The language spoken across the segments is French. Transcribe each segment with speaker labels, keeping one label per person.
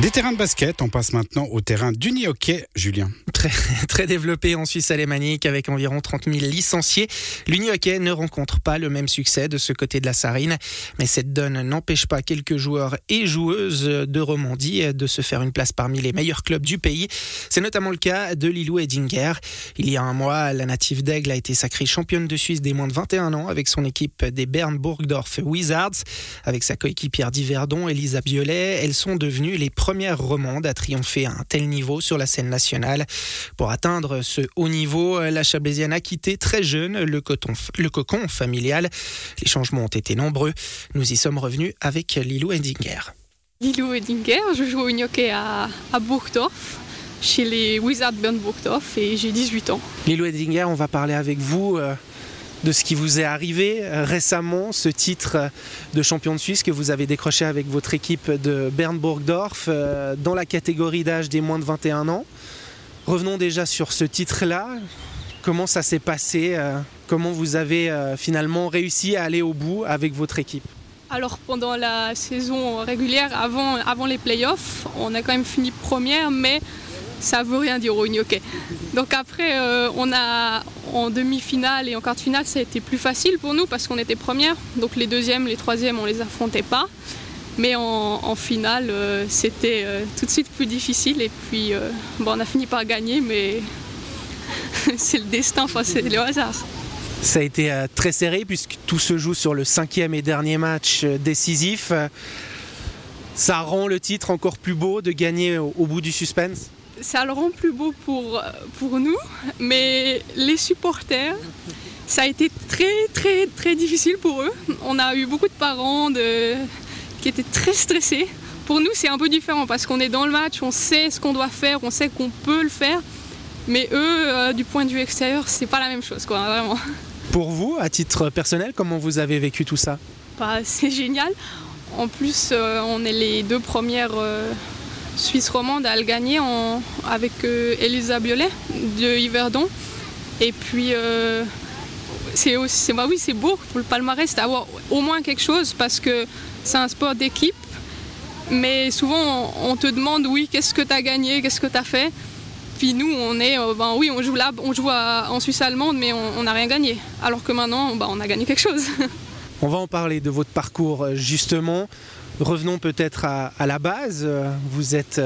Speaker 1: Des terrains de basket, on passe maintenant au terrain d'uni-hockey, Julien.
Speaker 2: Très, développé en Suisse alémanique avec environ 30 000 licenciés. L'uni-hockey ne rencontre pas le même succès de ce côté de la Sarine, mais cette donne n'empêche pas quelques joueurs et joueuses de Romandie de se faire une place parmi les meilleurs clubs du pays. C'est notamment le cas de Lilou Edinger. Il y a un mois, la native d'Aigle a été sacrée championne de Suisse des moins de 21 ans avec son équipe des Bern Burgdorf Wizards. Avec sa coéquipière d'Yverdon, Elisa Biolay, elles sont devenues les première romande à triompher à un tel niveau sur la scène nationale. Pour atteindre ce haut niveau, la Chablaisienne a quitté très jeune le, le cocon familial. Les changements ont été nombreux. Nous y sommes revenus avec Lilou Edinger.
Speaker 3: Lilou Edinger, je joue au hockey à, à Burgdorf chez les Wizards Bern Burgdorf et j'ai 18 ans.
Speaker 2: Lilou Edinger, on va parler avec vous euh, de ce qui vous est arrivé euh, récemment, ce titre euh, de champion de Suisse que vous avez décroché avec votre équipe de Bern Burgdorf euh, dans la catégorie d'âge des moins de 21 ans. Revenons déjà sur ce titre-là. Comment ça s'est passé Comment vous avez finalement réussi à aller au bout avec votre équipe?
Speaker 3: Alors pendant la saison régulière, avant, avant les playoffs, on a quand même fini première, mais ça veut rien dire au. Donc après, euh, on a en demi-finale et en quart de finale, ça a été plus facile pour nous parce qu'on était première. Donc les deuxièmes, les troisièmes, on les affrontait pas. Mais en, finale, euh, c'était euh, tout de suite plus difficile. Et puis, bon, on a fini par gagner, mais c'est le destin, enfin, c'est le hasard.
Speaker 2: Ça a été très serré puisque tout se joue sur le cinquième et dernier match décisif. Ça rend le titre encore plus beau de gagner au bout du suspense?
Speaker 3: Ça le rend plus beau pour, pour nous, mais les supporters, ça a été très très très difficile pour eux. On a eu beaucoup de parents de, qui étaient très stressés. Pour nous, c'est un peu différent parce qu'on est dans le match, on sait ce qu'on doit faire, on sait qu'on peut le faire. Mais eux, euh, du point de vue extérieur, c'est pas la même chose, quoi, vraiment.
Speaker 2: Pour vous, à titre personnel, comment vous avez vécu tout ça?
Speaker 3: Bah, C'est génial. En plus, euh, on est les deux premières euh, Suisse romande à le gagner avec euh, Elisa Biolay de Yverdon. Et puis euh, c'est aussi, bah beau pour le palmarès d'avoir au moins quelque chose parce que c'est un sport d'équipe. Mais souvent on, te demande oui, qu'est-ce que tu as gagné, qu'est-ce que tu as fait? Puis nous, on est, euh, ben oui, on joue là, on joue en Suisse allemande, mais on n'a rien gagné. Alors que maintenant, ben, on a gagné quelque chose.
Speaker 2: On va en parler de votre parcours justement. Revenons peut-être à, la base. Vous êtes,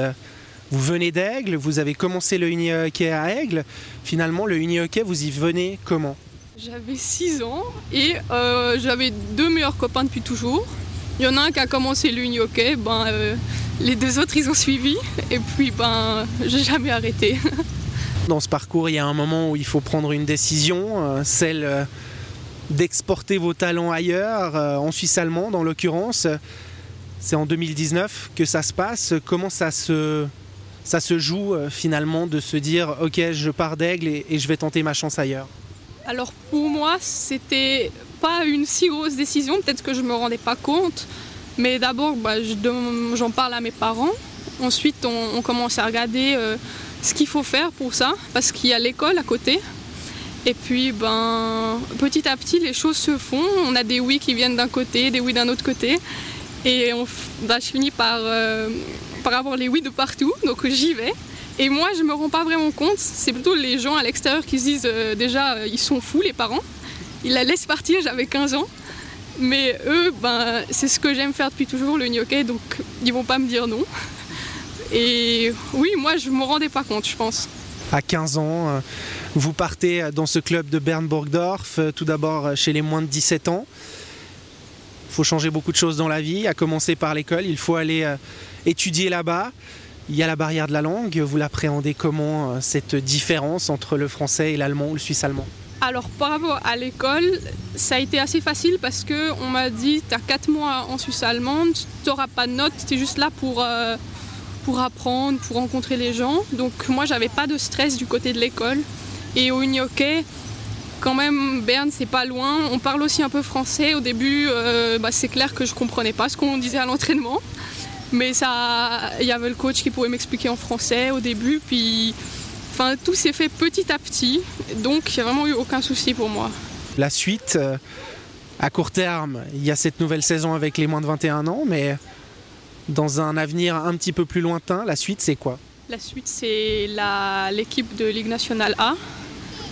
Speaker 2: vous venez d'Aigle, vous avez commencé le uni hockey à Aigle. Finalement, le uni hockey, vous y venez comment?
Speaker 3: J'avais 6 ans et euh, j'avais deux meilleurs copains depuis toujours. Il y en a un qui a commencé le uni hockey, ben, euh, les deux autres ils ont suivi et puis ben, j'ai jamais arrêté.
Speaker 2: Dans ce parcours, il y a un moment où il faut prendre une décision, euh, celle d'exporter vos talents ailleurs, en Suisse allemande en l'occurrence. C'est en 2019 que ça se passe. Comment ça se, ça se joue euh, finalement de se dire ok je pars d'aigle et, je vais tenter ma chance ailleurs?
Speaker 3: Alors pour moi c'était pas une si grosse décision, peut-être que je me rendais pas compte. Mais d'abord bah, j'en parle à mes parents. Ensuite on, commence à regarder euh, ce qu'il faut faire pour ça parce qu'il y a l'école à côté. Et puis, ben, petit à petit, les choses se font. On a des oui qui viennent d'un côté, des oui d'un autre côté. Et bah, je finis par, euh, par avoir les oui de partout, donc j'y vais. Et moi, je me rends pas vraiment compte. C'est plutôt les gens à l'extérieur qui se disent euh, déjà, euh, ils sont fous, les parents. Ils la laissent partir, j'avais 15 ans. Mais eux, ben, c'est ce que j'aime faire depuis toujours, le gnocchi, donc ils vont pas me dire non. Et oui, moi, je me rendais pas compte, je pense.
Speaker 2: À 15 ans, vous partez dans ce club de Bernburgdorf, tout d'abord chez les moins de 17 ans. Il faut changer beaucoup de choses dans la vie, à commencer par l'école. Il faut aller euh, étudier là-bas. Il y a la barrière de la langue. Vous l'appréhendez comment, euh, cette différence entre le français et l'allemand ou le suisse allemand?
Speaker 3: Alors par à l'école, ça a été assez facile parce qu'on m'a dit tu as 4 mois en Suisse allemande, tu n'auras pas de notes, tu es juste là pour, euh, pour apprendre, pour rencontrer les gens. Donc moi j'avais pas de stress du côté de l'école. Et au Unioke, quand même, Berne, c'est pas loin. On parle aussi un peu français. Au début, euh, bah, c'est clair que je comprenais pas ce qu'on disait à l'entraînement. Mais ça, il y avait le coach qui pouvait m'expliquer en français au début. Puis, enfin, tout s'est fait petit à petit. Donc, il n'y a vraiment eu aucun souci pour moi.
Speaker 2: La suite, euh, à court terme, il y a cette nouvelle saison avec les moins de 21 ans. Mais dans un avenir un petit peu plus lointain, la suite c'est quoi?
Speaker 3: La suite c'est l'équipe de Ligue nationale A.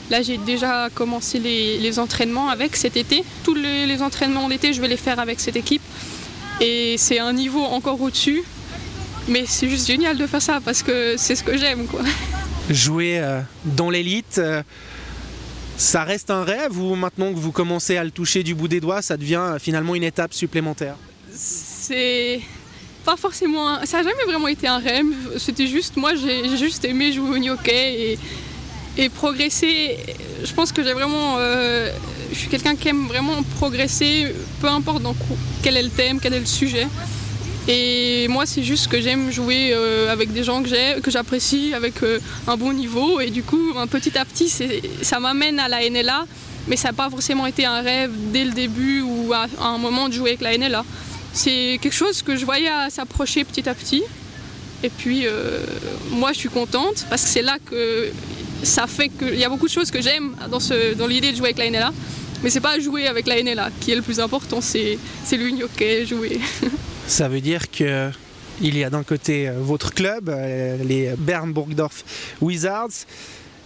Speaker 3: Là j'ai déjà commencé les, entraînements avec cet été. Tous les, les entraînements d'été je vais les faire avec cette équipe. Et c'est un niveau encore au-dessus. Mais c'est juste génial de faire ça parce que c'est ce que j'aime. quoi.
Speaker 2: Jouer euh, dans l'élite, euh, ça reste un rêve ou maintenant que vous commencez à le toucher du bout des doigts, ça devient euh, finalement une étape supplémentaire?
Speaker 3: C'est pas forcément. Ça n'a jamais vraiment été un rêve. C'était juste. Moi, j'ai juste aimé jouer au hockey et, et progresser. Je pense que j'ai vraiment. je suis quelqu'un qui aime vraiment progresser, peu importe dans quel est le thème, quel est le sujet. Et moi, c'est juste que j'aime jouer euh, avec des gens que j'apprécie, avec euh, un bon niveau. Et du coup, petit à petit, ça m'amène à la NLA. Mais ça n'a pas forcément été un rêve dès le début ou à, un moment de jouer avec la NLA. C'est quelque chose que je voyais s'approcher petit à petit. Et puis, euh, moi, je suis contente parce que c'est là que ça fait qu'il y a beaucoup de choses que j'aime dans, dans l'idée de jouer avec la NLA. Mais c'est pas jouer avec la NLA qui est le plus important, c'est l'union hockey, jouer.
Speaker 2: Ça veut dire que il y a d'un côté euh, votre club, euh, les Bern Burgdorf Wizards,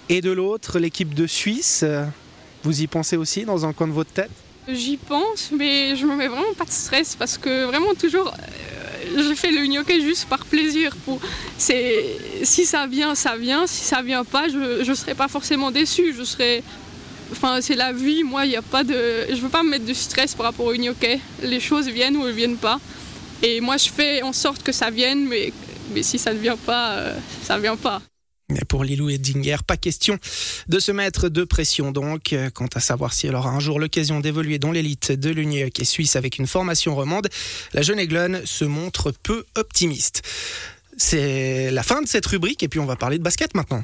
Speaker 2: et de l'autre l'équipe de Suisse. Euh, vous y pensez aussi dans un coin de votre tête?
Speaker 3: J'y pense, mais je me mets vraiment pas de stress parce que vraiment toujours, je fais le hockey juste par plaisir. Si ça vient, ça vient. Si ça vient pas, je ne serai pas forcément déçu. Je serai, enfin c'est la vie. Moi, il a pas de, je veux pas me mettre de stress par rapport au hockey. Les choses viennent ou elles viennent pas. Et moi, je fais en sorte que ça vienne, mais, mais si ça ne vient pas, euh, ça ne vient pas.
Speaker 2: Pour Lilou Edinger, pas question de se mettre de pression donc. Quant à savoir si elle aura un jour l'occasion d'évoluer dans l'élite de l'Union qui est suisse avec une formation romande, la jeune Aiglone se montre peu optimiste. C'est la fin de cette rubrique et puis on va parler de basket maintenant.